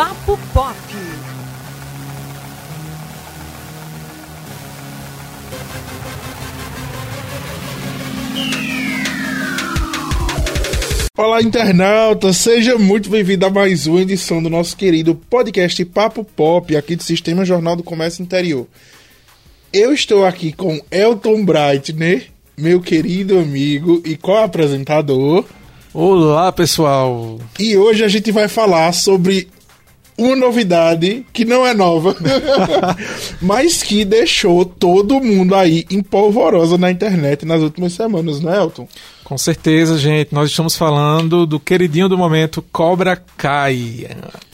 Papo Pop. Olá, internauta! Seja muito bem-vindo a mais uma edição do nosso querido podcast Papo Pop, aqui do Sistema Jornal do Comércio Interior. Eu estou aqui com Elton Breitner, meu querido amigo e co-apresentador. Olá, pessoal! E hoje a gente vai falar sobre uma novidade que não é nova, mas que deixou todo mundo aí empolvorosa na internet nas últimas semanas, né, Elton? Com certeza, gente. Nós estamos falando do queridinho do momento, Cobra Kai.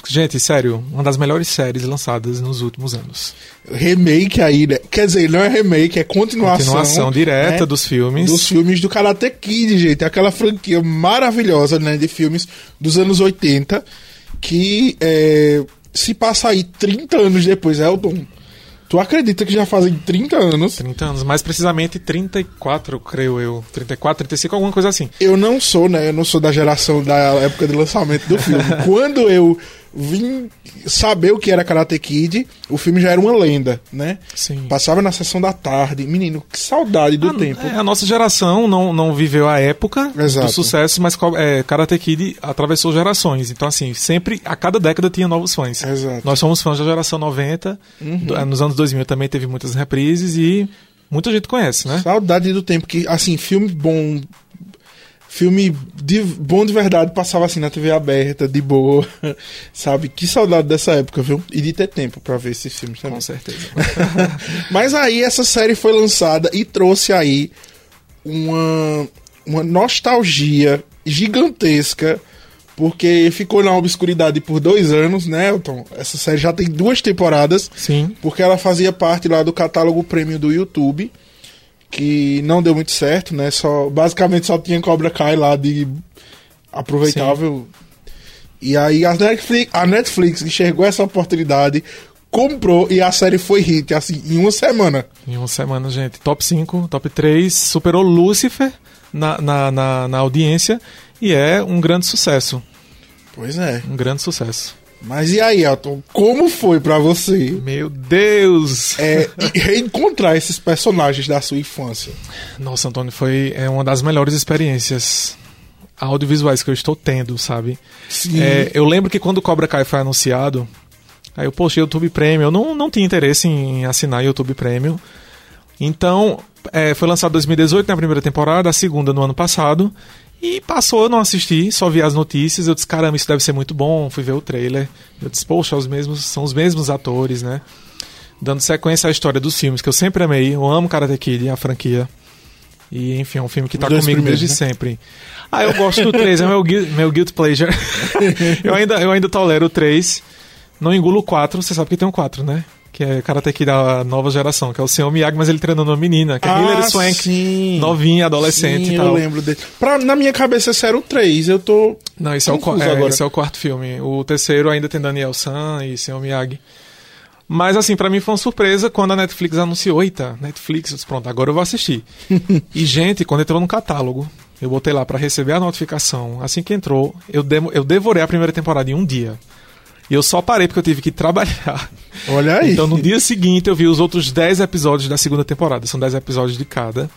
Gente, sério, uma das melhores séries lançadas nos últimos anos. Remake aí, né? Quer dizer, não é remake, é continuação. Continuação direta né? dos filmes. Dos filmes do Karate Kid, gente. Aquela franquia maravilhosa, né? De filmes dos anos 80 que é, se passa aí 30 anos depois, Elton. Tu acredita que já fazem 30 anos? 30 anos, mais precisamente 34, creio eu. 34, 35, alguma coisa assim. Eu não sou, né? Eu não sou da geração da época de lançamento do filme. Quando eu vim saber o que era Karate Kid, o filme já era uma lenda, né? Sim. Passava na sessão da tarde. Menino, que saudade do a, tempo. É, a nossa geração não, não viveu a época Exato. do sucesso, mas é, Karate Kid atravessou gerações. Então, assim, sempre, a cada década tinha novos fãs. Exato. Nós somos fãs da geração 90, Uhum. do- nos anos 2000 também teve muitas reprises e muita gente conhece, né? Saudade do tempo que, assim, filme bom. Filme de, bom de verdade passava assim na TV aberta, de boa, sabe? Que saudade dessa época, viu? E de ter tempo pra ver esses filmes também. Com certeza. Mas aí essa série foi lançada e trouxe aí uma, uma nostalgia gigantesca, porque ficou na obscuridade por dois anos, né, Elton? Essa série já tem duas temporadas, Sim. porque ela fazia parte lá do catálogo prêmio do YouTube, que não deu muito certo, né? Só, basicamente só tinha Cobra Kai lá de aproveitável. E aí a Netflix, a Netflix enxergou essa oportunidade, comprou e a série foi hit, assim, em uma semana. Em uma semana, gente. Top 5, top 3, superou Lucifer na, na, na, na audiência e é um grande sucesso. Pois é. Um grande sucesso. Mas e aí, Elton, como foi pra você Meu Deus! é, reencontrar esses personagens da sua infância? Nossa, Antônio, foi é, uma das melhores experiências audiovisuais que eu estou tendo, sabe? Sim. É, eu lembro que quando o Cobra Kai foi anunciado, aí eu postei YouTube Premium. Eu não, não tinha interesse em assinar YouTube Premium. Então, é, foi lançado em 2018 na primeira temporada, a segunda no ano passado. E passou, eu não assisti, só vi as notícias. Eu disse, caramba, isso deve ser muito bom. Fui ver o trailer. Eu disse, poxa, os mesmos, são os mesmos atores, né? Dando sequência à história dos filmes que eu sempre amei. Eu amo Karate Kid, a franquia. E, enfim, é um filme que tá Dois comigo desde né? sempre. Ah, eu gosto do 3, é meu, meu guilt pleasure. eu, ainda, eu ainda tolero o 3. Não engulo o 4, você sabe que tem um 4, né? Que é Karate Kid da nova geração, que é o Senhor Miyagi, mas ele treinando uma menina, que é Hilary Swank, Ah, sim. novinha, adolescente Sim, e eu tal. lembro dele. Pra, na minha cabeça esse era o 3, eu tô... Não, esse é, o, é, esse é o quarto filme. O terceiro ainda tem Daniel San e Senhor Miyagi. Mas assim, pra mim foi uma surpresa quando a Netflix anunciou, eita, Netflix, eu disse, pronto, agora eu vou assistir. e gente, quando entrou no catálogo, eu botei lá pra receber a notificação. Assim que entrou, eu, demo- eu devorei a primeira temporada em um dia. E eu só parei porque eu tive que trabalhar. Olha aí. Então no dia seguinte eu vi os outros 10 episódios da segunda temporada. São 10 episódios de cada.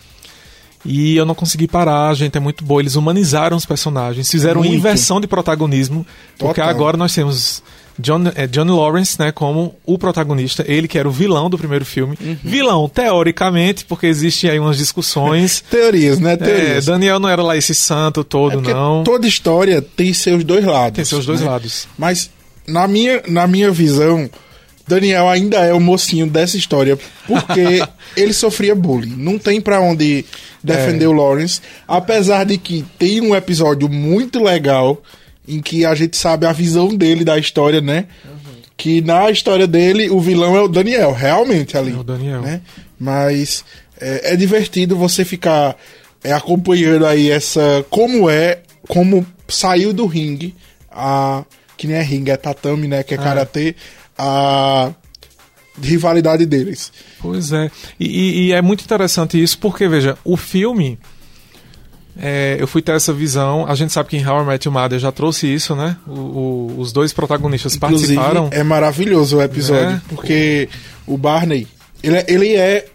E eu não consegui parar, gente, é muito boa. Eles humanizaram os personagens, fizeram Muito. inversão de protagonismo. Porque Total. agora nós temos John, é, Johnny Lawrence, né, como o protagonista. Ele que era o vilão do primeiro filme. Uhum. Vilão, teoricamente, porque existem aí umas discussões. Teorias, né? É, Teorias. Daniel não era lá esse santo É todo, porque não. toda história tem seus dois lados. Tem seus dois né? lados. Mas na minha, na minha visão, Daniel ainda é o mocinho dessa história porque ele sofria bullying. Não tem pra onde defender É. o Lawrence, apesar de que tem um episódio muito legal em que a gente sabe a visão dele da história, né? Que na história dele o vilão é o Daniel, realmente ali. É o Daniel. Né? Mas é, é divertido você ficar é, acompanhando aí essa como é, como saiu do ringue a que nem é ringue, é tatame, né? Que é Ah. karatê, a rivalidade deles. Pois é. E, e- é muito interessante isso porque, veja, o filme é, eu fui ter essa visão. A gente sabe que em How I Met Your Mother já trouxe isso, né? O, o, os dois protagonistas Inclusive, participaram. É maravilhoso o episódio, É. porque o Barney, ele, é- ele é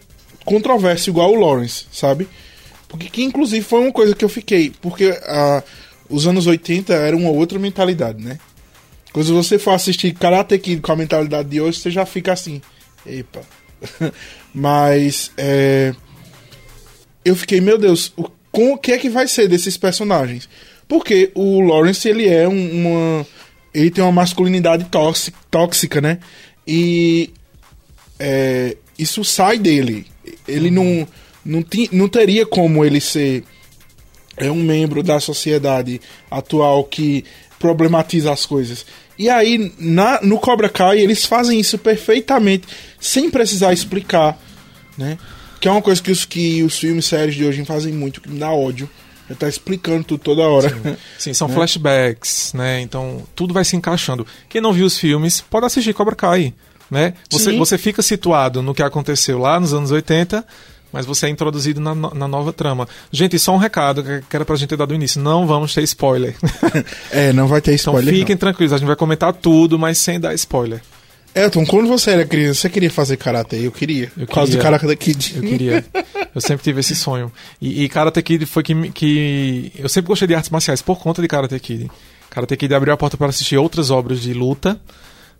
controverso igual o Lawrence, sabe? Porque que inclusive foi uma coisa que eu fiquei, porque ah, os anos 80 era uma outra mentalidade, né? Quando você for assistir Karate Kid com a mentalidade de hoje, você já fica assim, epa. Mas é, eu fiquei, meu Deus, o, com o que é que vai ser desses personagens? Porque o Lawrence, ele é um- uma. Ele tem uma masculinidade tóxi- tóxica, né? E é, isso sai dele. Ele não, não, ti- não teria como ele ser é um membro da sociedade atual que problematiza as coisas. E aí, na, no Cobra Kai, eles fazem isso perfeitamente, sem precisar explicar, né? Que é uma coisa que os, que os filmes séries de hoje fazem muito, que me dá ódio. Já tá explicando tudo toda hora. Sim, são flashbacks, né? Então tudo vai se encaixando. Quem não viu os filmes, pode assistir Cobra Kai, né? Você, Sim. você fica situado no que aconteceu lá nos anos 80, mas você é introduzido na, na nova trama. Gente, só um recado que era pra gente ter dado no início. Não vamos ter spoiler. é, não vai ter Então spoiler. não. fiquem tranquilos, a gente vai comentar tudo, mas sem dar spoiler. Elton, quando você era criança, você queria fazer karatê? Eu queria. Eu Por causa do. Karate Kid. Eu queria. Eu sempre tive esse sonho. E, e Karate Kid foi que, que. Eu sempre gostei de artes marciais por conta de Karate Kid. Karate Kid abriu a porta para assistir outras obras de luta,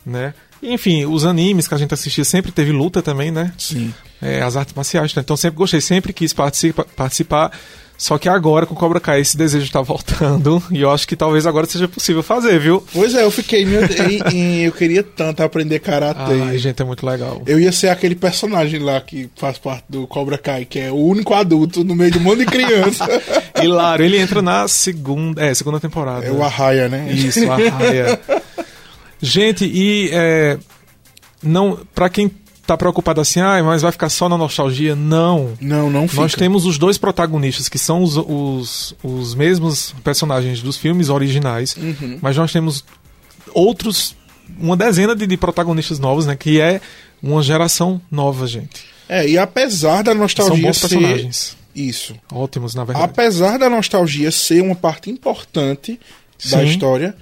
né? Enfim, os animes que a gente assistia sempre teve luta também, né? Sim. É, as artes marciais. né? Então sempre gostei, sempre quis participa, participar. Só que agora com Cobra Kai esse desejo está voltando. E eu acho que talvez agora seja possível fazer, viu? Pois é, eu fiquei, meu e- e eu queria tanto aprender karatê. Ai, gente, é muito legal. Eu ia ser aquele personagem lá que faz parte do Cobra Kai, que é o único adulto no meio de um monte de criança. Hilário, ele entra na segunda, é, segunda temporada. é o Arraia, né? Isso, a raia. Gente, e é, não, para quem tá preocupado assim, ah, mas vai ficar só na nostalgia? Não. Não, não fica. Nós temos os dois protagonistas que são os, os, os mesmos personagens dos filmes originais, Uhum. mas nós temos outros, uma dezena de, de protagonistas novos, né? Que é uma geração nova, gente. É, e apesar da São nostalgia bons ser... personagens. Isso. Ótimos, na verdade. Apesar da nostalgia ser uma parte importante da Sim. história,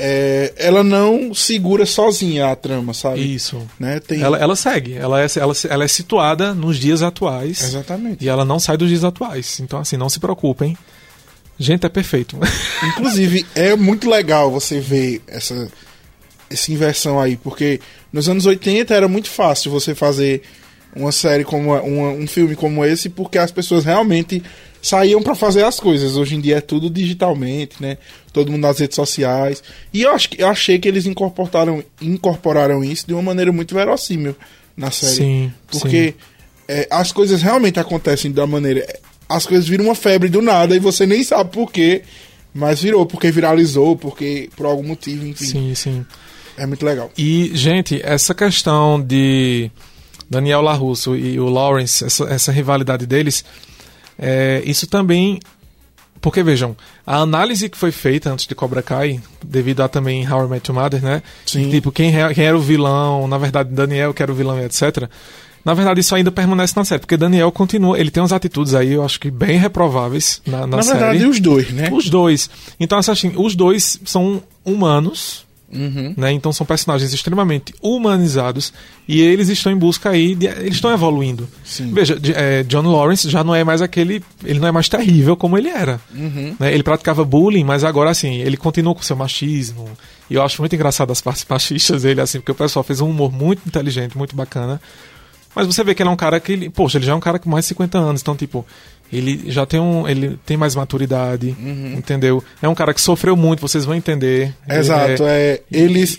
é, ela não segura sozinha a trama, sabe? Isso. Né? Tem... Ela, ela segue, ela é, ela, ela é situada nos dias atuais. Exatamente. E ela não sai dos dias atuais. Então, assim, não se preocupem. Gente, é perfeito. Inclusive, é muito legal você ver essa, essa inversão aí, porque nos anos 80 era muito fácil você fazer uma série como uma- um filme como esse, porque as pessoas realmente saíam pra fazer as coisas. Hoje em dia é tudo digitalmente, né? Todo mundo nas redes sociais. E eu, acho, que- eu achei que eles incorporaram, incorporaram isso de uma maneira muito verossímil na série. Sim, Porque é, as coisas realmente acontecem da maneira. As coisas viram uma febre do nada e você nem sabe por quê, mas virou, porque viralizou, porque por algum motivo, enfim. Sim, sim. É muito legal. E, gente, essa questão de Daniel LaRusso e o Lawrence, essa, essa rivalidade deles, é, isso também. Porque, vejam, a análise que foi feita antes de Cobra Kai, devido a também How I Met Your Mother, né? Sim. Tipo, quem, quem era o vilão, na verdade, Daniel que era o vilão etc. Na verdade, isso ainda permanece na série, porque Daniel continua, ele tem umas atitudes aí, eu acho que bem reprováveis na, na, Na série. verdade, os dois, né? Os dois. Então, assim, os dois são humanos, Uhum. né? Então são personagens extremamente humanizados e eles estão em busca aí, de, eles estão evoluindo. Sim. Veja, é, John Lawrence já não é mais aquele, ele não é mais terrível como ele era. Uhum. né? Ele praticava bullying, mas agora assim, ele continua com seu machismo. E eu acho muito engraçado as partes machistas dele, assim, porque o pessoal fez um humor muito inteligente, muito bacana. Mas você vê que ele é um cara que ele, poxa, ele já é um cara com mais de 50 anos, então tipo, ele já tem um, ele tem mais maturidade, entendeu? É um cara que sofreu muito, vocês vão entender. Ele Exato, é- é, eles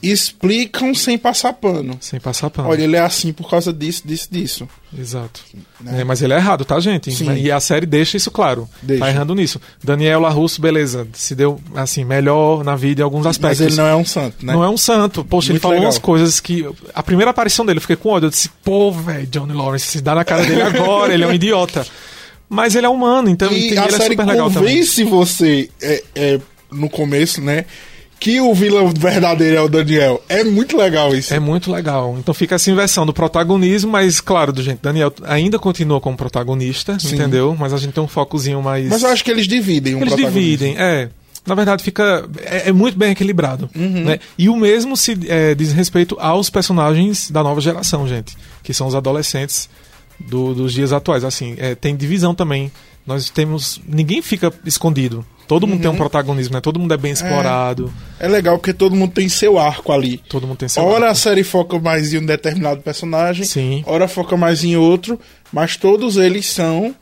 explicam sem passar pano. sem passar pano. Olha, ele é assim por causa disso, disso, disso. Exato. Né? É, mas ele é errado, tá, gente? Sim. E a série deixa isso claro. Deixa. Tá errando nisso. Daniel LaRusso, beleza, se deu assim, melhor na vida em alguns Mas aspectos. ele não é um santo, né? Não é um santo. Poxa, ele Muito falou legal. umas coisas que. A primeira aparição dele, eu fiquei com ódio. Eu disse, pô, velho, Johnny Lawrence, se dá na cara dele agora, ele é um idiota. Mas ele é humano, então E ele a é série super legal também. convence você é, é, no começo, né? que o vilão verdadeiro é o Daniel. É muito legal isso. É muito legal. Então fica essa inversão do protagonismo, mas claro, do gente, Daniel ainda continua como protagonista, Sim. entendeu? Mas a gente tem um focozinho mais. Mas eu acho que eles dividem um Eles dividem, é. Na verdade, fica. É, é muito bem equilibrado. Uhum. Né? E o mesmo se é, diz respeito aos personagens da nova geração, gente. Que são os adolescentes do- dos dias atuais. Assim, é, tem divisão também. Nós temos. Ninguém fica escondido. Todo mundo tem um protagonismo, né? Todo mundo é bem explorado. É legal porque todo mundo tem seu arco ali. Todo mundo tem seu. Ora a arco. série foca mais em um determinado personagem, Sim. ora foca mais em outro, mas todos eles são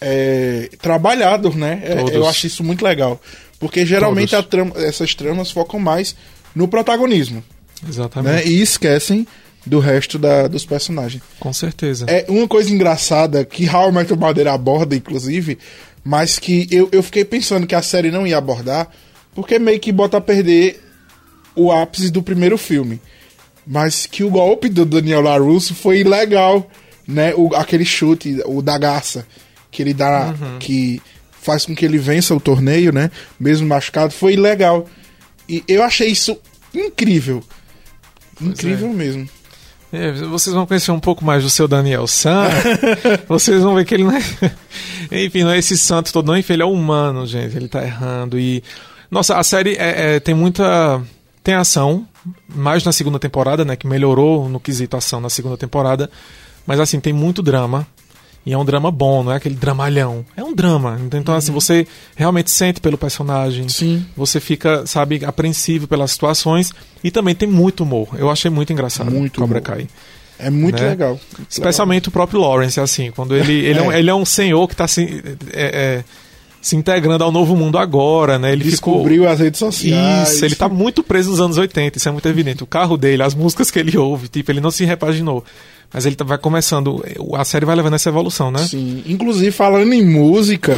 é, trabalhados, né? É, eu acho isso muito legal. Porque geralmente a trama- essas tramas focam mais no protagonismo, Exatamente. né? E esquecem do resto da- dos personagens. Com certeza. É uma coisa engraçada que How I Met Your Mother aborda, inclusive, mas que eu, eu fiquei pensando que a série não ia abordar, porque meio que bota a perder o ápice do primeiro filme. Mas que o golpe do Daniel LaRusso foi legal, né? O, aquele chute, o da garça, que ele dá, que faz com que ele vença o torneio, né? Mesmo machucado, foi legal. E eu achei isso incrível. Incrível mesmo. É, vocês vão conhecer um pouco mais do seu Daniel San. vocês vão ver que ele não é. Enfim, não é esse santo todo, não. Enfim, ele é humano, gente. Ele tá errando. E. Nossa, a série é- é- tem muita. Tem ação, mais na segunda temporada, né? Que melhorou no quesito ação na segunda temporada. Mas assim, tem muito drama. E é um drama bom, não é aquele dramalhão. É um drama. Então, assim, você realmente sente pelo personagem. Sim. Você fica, sabe, apreensivo pelas situações. E também tem muito humor. Eu achei muito engraçado. Muito Cobra humor. Kai. É muito Né? legal. Especialmente o próprio Lawrence, assim, quando ele, ele, é. um, É. ele é um senhor que está se, é, é, se integrando ao novo mundo agora, né? Ele Descobriu as redes ficou. sociais. Isso, ele tá muito preso nos anos 80, isso é muito evidente. O carro dele, as músicas que ele ouve, tipo, ele não se repaginou. Mas ele tá- vai começando, a série vai levando essa evolução, né? Sim. Inclusive, falando em música,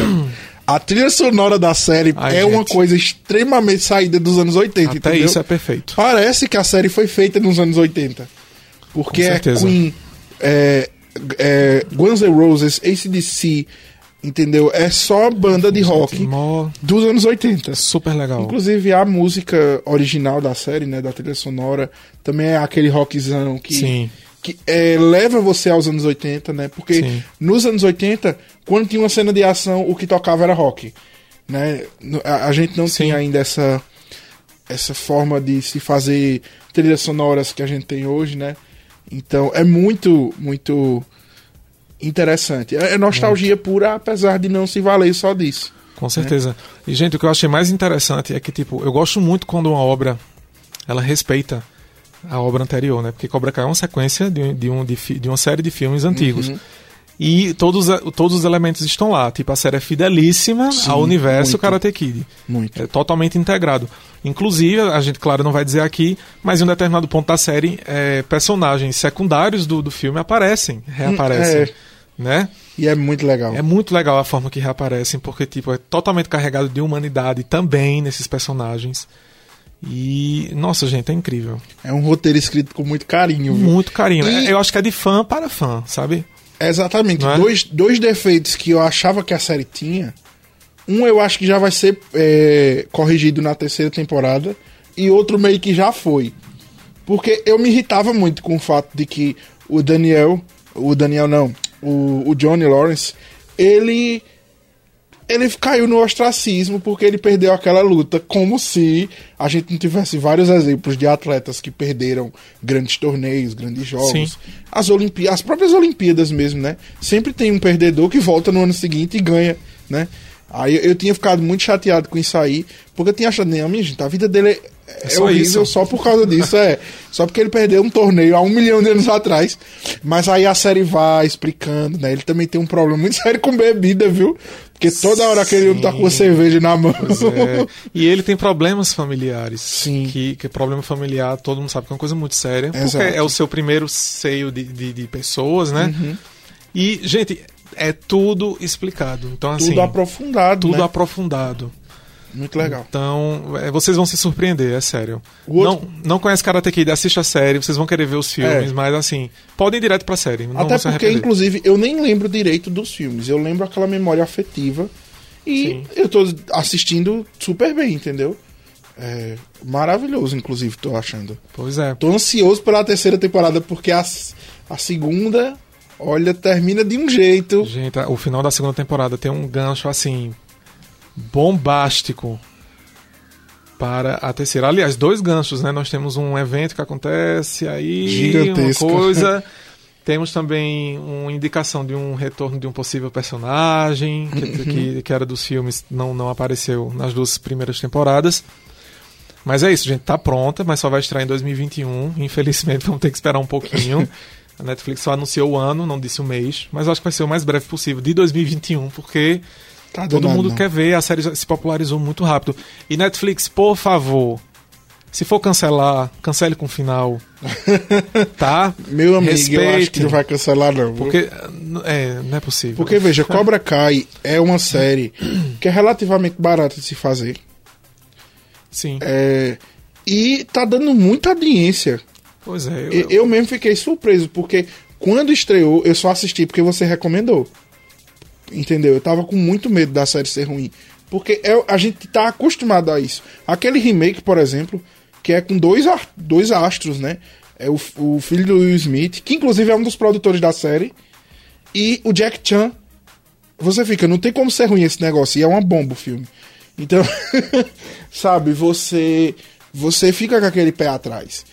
a trilha sonora da série Ai, é uma gente. coisa extremamente saída dos anos 80, Até entendeu? isso é perfeito. Parece que a série foi feita nos anos 80. Porque é. Queen, é, é, Guns N' Roses, ACDC, entendeu? É só banda de rock dos anos 80. super legal. Inclusive a música original da série, né, da trilha sonora, também é aquele rockzão que, Sim. Que é, leva você aos anos 80, né? Porque Sim. nos anos 80, quando tinha uma cena de ação, o que tocava era rock, né? A, a gente não Sim. tinha ainda essa essa forma de se fazer trilhas sonoras que a gente tem hoje, né? Então é muito muito interessante. É é nostalgia pura, apesar de não se valer só disso. Com certeza. E, gente, o que eu achei mais interessante é que, tipo, eu gosto muito quando uma obra ela respeita a obra anterior, né? Porque Cobra Kai é uma sequência de, um- de, um, de, de uma série de filmes antigos. Uhum. E todos, a- todos os elementos estão lá. Tipo, a série é fidelíssima Sim, ao universo muito. Karate Kid. Muito. É totalmente integrado. Inclusive, a gente, claro, não vai dizer aqui, mas em um determinado ponto da série, é, personagens secundários do, do filme aparecem, reaparecem. é. Né? E é muito legal. É muito legal a forma que reaparecem, porque tipo, é totalmente carregado de humanidade também nesses personagens. E, nossa, gente, é incrível. É um roteiro escrito com muito carinho. viu? Muito carinho. E- Eu acho que é de fã para fã, sabe? Exatamente. É? Dois, dois defeitos que eu achava que a série tinha. Um eu acho que já vai ser é, corrigido na terceira temporada. E outro meio que já foi. Porque eu me irritava muito com o fato de que o Daniel. O Daniel não. O, o Johnny Lawrence. Ele. Ele caiu no ostracismo porque ele perdeu aquela luta, como se a gente não tivesse vários exemplos de atletas que perderam grandes torneios, grandes jogos. Sim. As, Olimpí as próprias Olimpíadas mesmo, né? Sempre tem um perdedor que volta no ano seguinte e ganha, né? Aí eu, tinha ficado muito chateado com isso aí, porque eu tinha achado, não, minha gente, a vida dele é, é só horrível isso. só por causa disso, é. Só porque ele perdeu um torneio há um milhão de anos atrás. Mas aí a série vai explicando, né? Ele também tem um problema muito sério com bebida, viu? Porque toda hora aquele homem tá com cerveja na mão. É, e ele tem problemas familiares. Sim. Que, que problema familiar, todo mundo sabe que é uma coisa muito séria. Porque Exato. é o seu primeiro seio de, de, de pessoas, né? Uhum. E, gente, é tudo explicado. Então, assim, Tudo aprofundado, tudo né? aprofundado. Muito legal. Então, é, vocês vão se surpreender, é sério. Outro- Não, não conhece Karate Kid, assiste a série, vocês vão querer ver os filmes, É. mas assim, podem ir direto pra série. Não Até porque, inclusive, eu nem lembro direito dos filmes. Eu lembro aquela memória afetiva. E Sim. eu tô assistindo super bem, entendeu? É maravilhoso, inclusive, tô achando. Pois é. Tô ansioso pela terceira temporada, porque a, a segunda, olha, termina de um jeito. Gente, o final da segunda temporada tem um gancho assim. Bombástico para a terceira. Aliás, dois ganchos, né? Nós temos um evento que acontece aí, Gigantesco. uma coisa. Temos também uma indicação de um retorno de um possível personagem que, que, que era dos filmes, não, não apareceu nas duas primeiras temporadas. Mas é isso, gente, tá pronta, mas só vai estrear em 2021. Infelizmente, vamos ter que esperar um pouquinho. A Netflix só anunciou o ano, não disse o mês, mas acho que vai ser o mais breve possível, de 2021, porque Tá todo mundo não. quer ver, a série se popularizou muito rápido. E Netflix, por favor, se for cancelar, cancele com final. tá? Meu amigo, eu acho que não vai cancelar, não. Porque é, não é possível. Porque, veja, Cobra Kai é uma série que é relativamente barata de se fazer. Sim. É, e tá dando muita audiência. Pois é. Eu, Eu, eu mesmo fiquei surpreso, porque quando estreou, eu só assisti porque você recomendou. Entendeu? Eu tava com muito medo da série ser ruim. Porque é- a gente tá acostumado a isso. Aquele remake, por exemplo, que é com dois, dois astros, né? É o, o filho do Will Smith, que inclusive é um dos produtores da série, e o Jack Chan. Você fica, não tem como ser ruim esse negócio, e é uma bomba o filme. Então, sabe, você você fica com aquele pé atrás.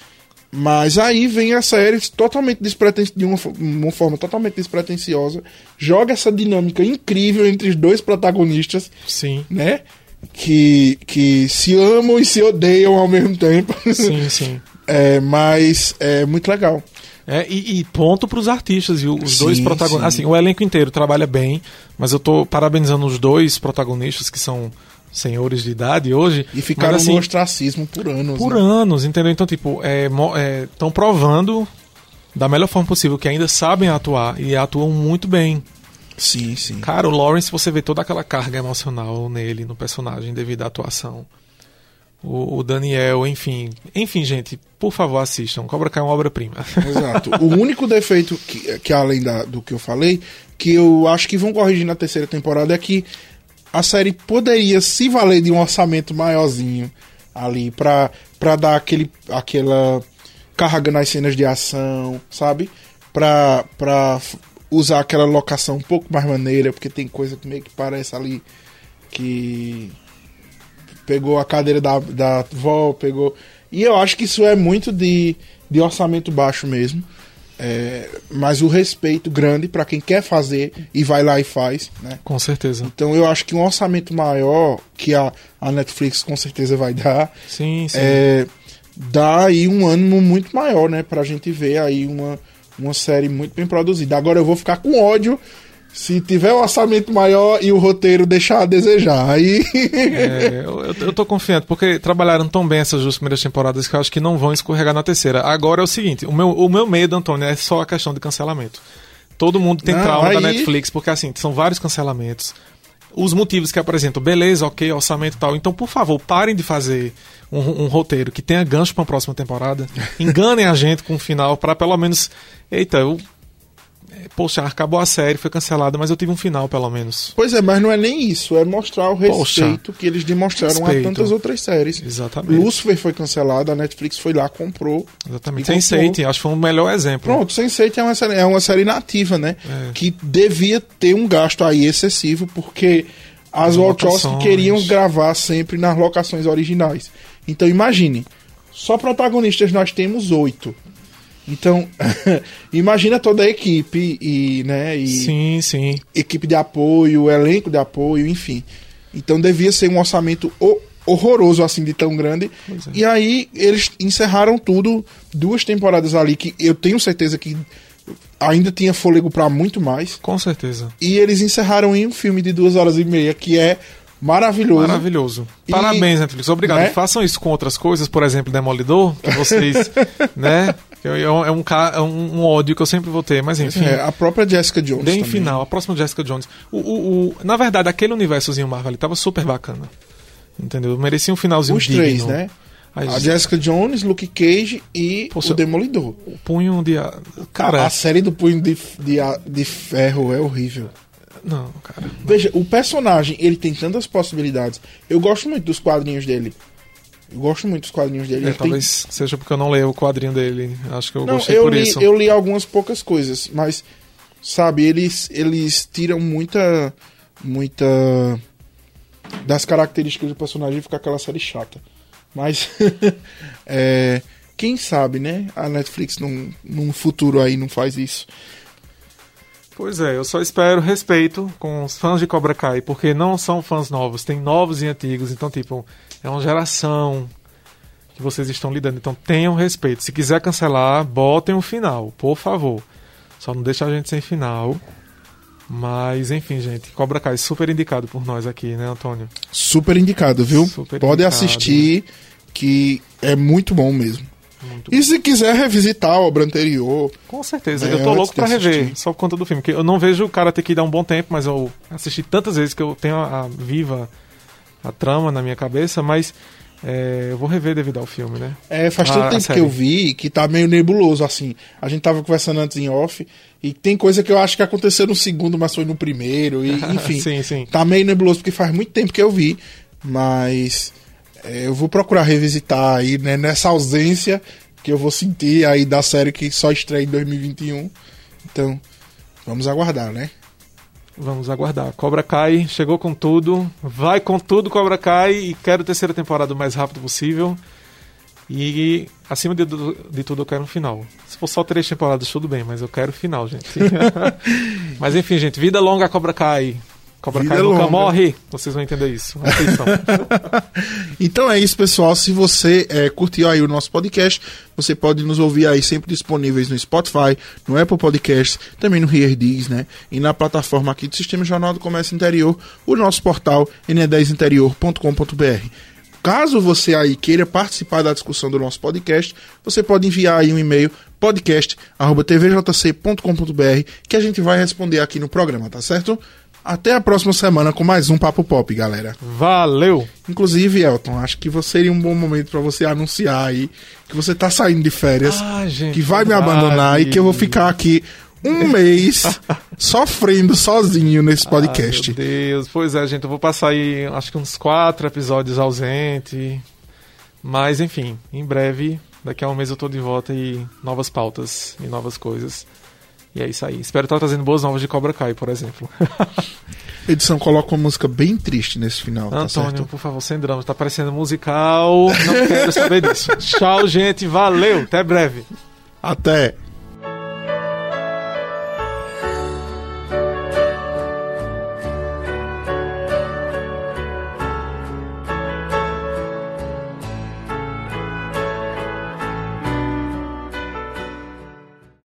Mas aí vem a série totalmente despretensiosa, de uma, uma forma totalmente despretensiosa, joga essa dinâmica incrível entre os dois protagonistas, Sim. né? Que, que se amam e se odeiam ao mesmo tempo. Sim, sim. É, mas é muito legal. É, e, e ponto pros artistas, viu? Os Sim, dois protagonistas. sim. Assim, o elenco inteiro trabalha bem, mas eu tô parabenizando os dois protagonistas, que são senhores de idade hoje. E ficaram mas, assim, no ostracismo por anos. por né? anos, entendeu? Então, tipo, estão provando da melhor forma possível que ainda sabem atuar e atuam muito bem. Sim, sim. Cara, o Lawrence, você vê toda aquela carga emocional nele, no personagem, devido à atuação. O, o Daniel, enfim. Enfim, gente, por favor, assistam. Cobra Kai é uma obra-prima. Exato. O único defeito que, que além da- do que eu falei, que eu acho que vão corrigir na terceira temporada é que a série poderia se valer de um orçamento maiorzinho ali pra, pra dar aquele, aquela carga nas cenas de ação, sabe? Pra, pra usar aquela locação um pouco mais maneira, porque tem coisa que meio que parece ali que pegou a cadeira da, da vó, pegou. E eu acho que isso é muito de, de orçamento baixo mesmo. É, mas o respeito grande pra quem quer fazer e vai lá e faz, né? Com certeza. Então eu acho que um orçamento maior que a, a Netflix com certeza vai dar, Sim, sim. é, dá aí um ânimo muito maior, né? Pra gente ver aí uma, uma série muito bem produzida. Agora eu vou ficar com ódio se tiver um orçamento maior e o roteiro deixar a desejar. Aí. É, eu, eu- tô confiante, porque trabalharam tão bem essas duas primeiras temporadas que eu acho que não vão escorregar na terceira. Agora é o seguinte: o meu, o meu medo, Antônio, é só a questão de cancelamento. Todo mundo tem Não, trauma da aí- Netflix, porque assim, são vários cancelamentos. Os motivos que apresentam, beleza, ok, orçamento e tal. Então, por favor, parem de fazer um, um roteiro que tenha gancho pra uma próxima temporada. Enganem a gente com um final pra pelo menos. Eita, eu. Poxa, acabou a série, foi cancelada, mas eu tive um final, pelo menos. Pois é, mas não é nem isso, é mostrar o Poxa. respeito que eles demonstraram Respeito. a tantas outras séries. Exatamente. Lucifer foi cancelado, a Netflix foi lá, comprou. Exatamente. E Sense8, acho que foi o melhor exemplo. Pronto, Sense8 é uma série, é uma série nativa, né? É. Que devia ter um gasto aí excessivo, porque as As Wachowski queriam gravar sempre nas locações originais. Então imagine, só protagonistas nós temos oito. Então, imagina toda a equipe e, né, e Sim, sim. equipe de apoio, elenco de apoio, enfim. Então devia ser um orçamento ho- horroroso assim de tão grande. É. E aí eles encerraram tudo, duas temporadas ali que eu tenho certeza que ainda tinha fôlego pra muito mais. Com certeza. E eles encerraram em um filme de duas horas e meia que é maravilhoso. Maravilhoso. E- Parabéns, Netflix. Obrigado. Né? Façam isso com outras coisas, por exemplo, Demolidor, que vocês, né? É é um, é um, é um- ódio que eu sempre vou ter, mas enfim. É, a própria Jessica Jones. Deem também. final, a próxima Jessica Jones. O, o, o- na verdade, aquele universozinho Marvel ali tava super bacana. Entendeu? Merecia um finalzinho Os digno. três, né? Aí, A Jessica Jones, Luke Cage e Poxa, o Demolidor. o punho de. a- Cara, a série do Punho de, de, de Ferro é horrível. não, cara. Veja, o personagem, ele tem tantas possibilidades. Eu gosto muito dos quadrinhos dele. Eu gosto muito dos quadrinhos dele. É, Ele tem- talvez seja porque eu não leio o quadrinho dele. Acho que eu Não, gostei eu por li, isso. eu li algumas poucas coisas, mas sabe, eles eles tiram muita muita das características do personagem e fica aquela série chata. Mas é, quem sabe, né? A Netflix num, num futuro aí não faz isso. Pois é, eu só espero respeito com os fãs de Cobra Kai, porque não são fãs novos, tem novos e antigos, então, tipo, é uma geração que vocês estão lidando. Então, tenham respeito. Se quiser cancelar, botem o final, por favor. Só não deixa a gente sem final. Mas, enfim, gente, Cobra Kai super indicado por nós aqui, né, Antônio? Super indicado, viu? Super Pode indicado. assistir que é muito bom mesmo. Muito E se quiser revisitar a obra anterior, Com certeza, É, eu tô antes louco pra rever, só por conta do filme. Que eu não vejo o cara ter que dar um bom tempo, mas eu assisti tantas vezes que eu tenho a, a viva a trama na minha cabeça, mas é, eu vou rever devido ao filme, né? É, faz tanto a tempo que eu vi que tá meio nebuloso, assim. A gente tava conversando antes em off, e tem coisa que eu acho que aconteceu no segundo, mas foi no primeiro, e enfim. sim, sim. Tá meio nebuloso, porque faz muito tempo que eu vi, mas é, eu vou procurar revisitar aí, né, nessa ausência que eu vou sentir aí da série que só estreia em 2021. Então, vamos aguardar, né? Vamos aguardar. Cobra Kai chegou com tudo, vai com tudo Cobra Kai e quero terceira temporada o mais rápido possível. E acima de, de tudo eu quero um final. Se for só três temporadas, tudo bem, mas eu quero final, gente. mas enfim, gente, vida longa Cobra Kai. Cobra Kai nunca longa. morre. Vocês vão entender isso. Então é isso, pessoal. Se você é, curtiu aí o nosso podcast, você pode nos ouvir aí sempre disponíveis no Spotify, no Apple Podcasts, também no HearDees, né? E na plataforma aqui do Sistema Jornal do Comércio Interior, o nosso portal ne10interior.com.br. Caso você aí queira participar da discussão do nosso podcast, você pode enviar aí um e-mail podcast@tvjc.com.br que a gente vai responder aqui no programa, tá certo? Até a próxima semana com mais um Papo Pop, galera. Valeu! Inclusive, Elton, acho que você seria um bom momento pra você anunciar aí que você tá saindo de férias, Ah, gente, que vai me abandonar e que eu vou ficar aqui um mês sofrendo sozinho nesse podcast. Ai, meu Deus, pois é, gente, eu vou passar aí acho que uns quatro episódios ausente. Mas enfim, em breve, daqui a um mês eu tô de volta e novas pautas e novas coisas. E é isso aí. Espero estar trazendo boas novas de Cobra Kai, por exemplo. Edição coloca uma música bem triste nesse final, tá Antônio, certo? por favor, sem drama, tá parecendo musical. Não quero saber disso. Tchau, gente, valeu, até breve. Até!